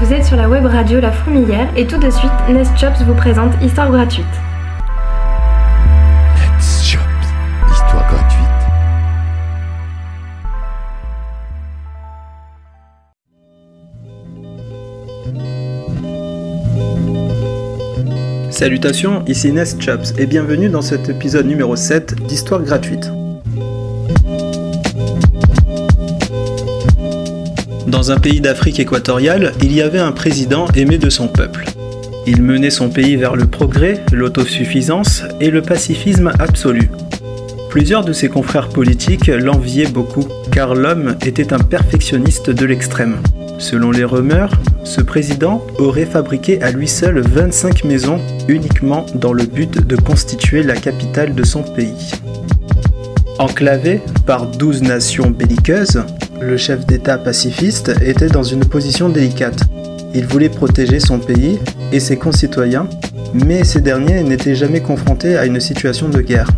vous êtes sur la web radio La Fourmilière et tout de suite, Nest Chops vous présente Histoire gratuite. Nest Chops, histoire gratuite. Salutations, ici Nest Chops et bienvenue dans cet épisode numéro 7 d'Histoire gratuite. Dans un pays d'Afrique équatoriale, il y avait un président aimé de son peuple. Il menait son pays vers le progrès, l'autosuffisance et le pacifisme absolu. Plusieurs de ses confrères politiques l'enviaient beaucoup, car l'homme était un perfectionniste de l'extrême. Selon les rumeurs, ce président aurait fabriqué à lui seul 25 maisons uniquement dans le but de constituer la capitale de son pays. Enclavé par 12 nations belliqueuses, le chef d'État pacifiste était dans une position délicate. Il voulait protéger son pays et ses concitoyens, mais ces derniers n'étaient jamais confrontés à une situation de guerre.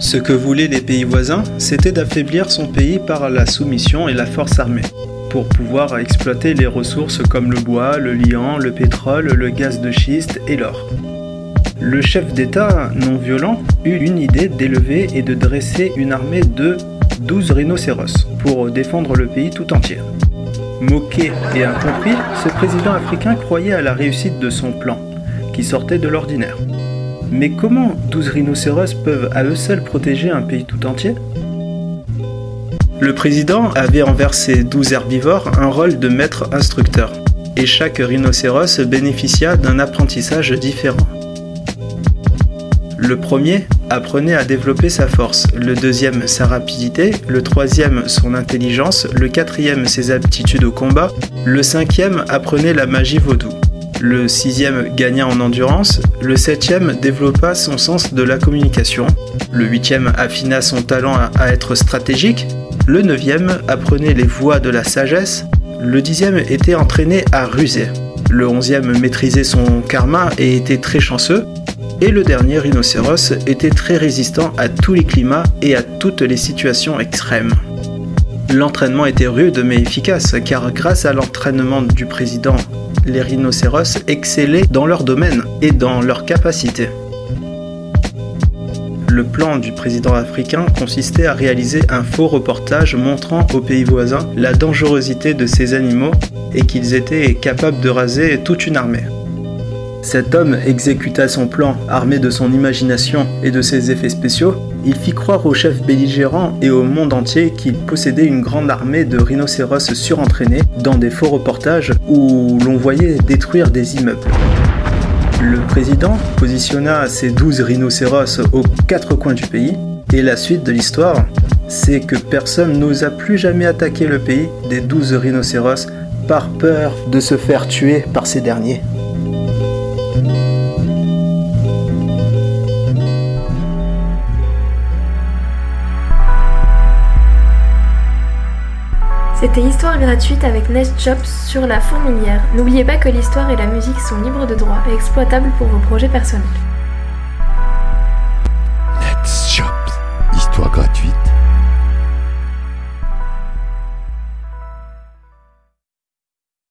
Ce que voulaient les pays voisins, c'était d'affaiblir son pays par la soumission et la force armée, pour pouvoir exploiter les ressources comme le bois, le liant, le pétrole, le gaz de schiste et l'or. Le chef d'État non violent eut une idée d'élever et de dresser une armée de 12 rhinocéros pour défendre le pays tout entier. Moqué et incompris, ce président africain croyait à la réussite de son plan, qui sortait de l'ordinaire. Mais comment 12 rhinocéros peuvent à eux seuls protéger un pays tout entier? Le président avait envers ces 12 herbivores un rôle de maître instructeur, et chaque rhinocéros bénéficia d'un apprentissage différent. Le premier apprenait à développer sa force, le deuxième sa rapidité, le troisième son intelligence, le quatrième ses aptitudes au combat, le cinquième apprenait la magie vaudou, le sixième gagna en endurance, le septième développa son sens de la communication, le huitième affina son talent à être stratégique, le neuvième apprenait les voies de la sagesse, le dixième était entraîné à ruser, le onzième maîtrisait son karma et était très chanceux, et le dernier rhinocéros était très résistant à tous les climats et à toutes les situations extrêmes. L'entraînement était rude mais efficace car grâce à l'entraînement du président, les rhinocéros excellaient dans leur domaine et dans leurs capacités. Le plan du président africain consistait à réaliser un faux reportage montrant aux pays voisins la dangerosité de ces animaux et qu'ils étaient capables de raser toute une armée. Cet homme exécuta son plan armé de son imagination et de ses effets spéciaux. Il fit croire aux chefs belligérants et au monde entier qu'il possédait une grande armée de rhinocéros surentraînés dans des faux reportages où l'on voyait détruire des immeubles. Le président positionna ses douze rhinocéros aux quatre coins du pays et la suite de l'histoire, c'est que personne n'osa plus jamais attaquer le pays des douze rhinocéros par peur de se faire tuer par ces derniers. C'était Histoire gratuite avec Nest Chops sur la fourmilière. N'oubliez pas que l'histoire et la musique sont libres de droit et exploitables pour vos projets personnels.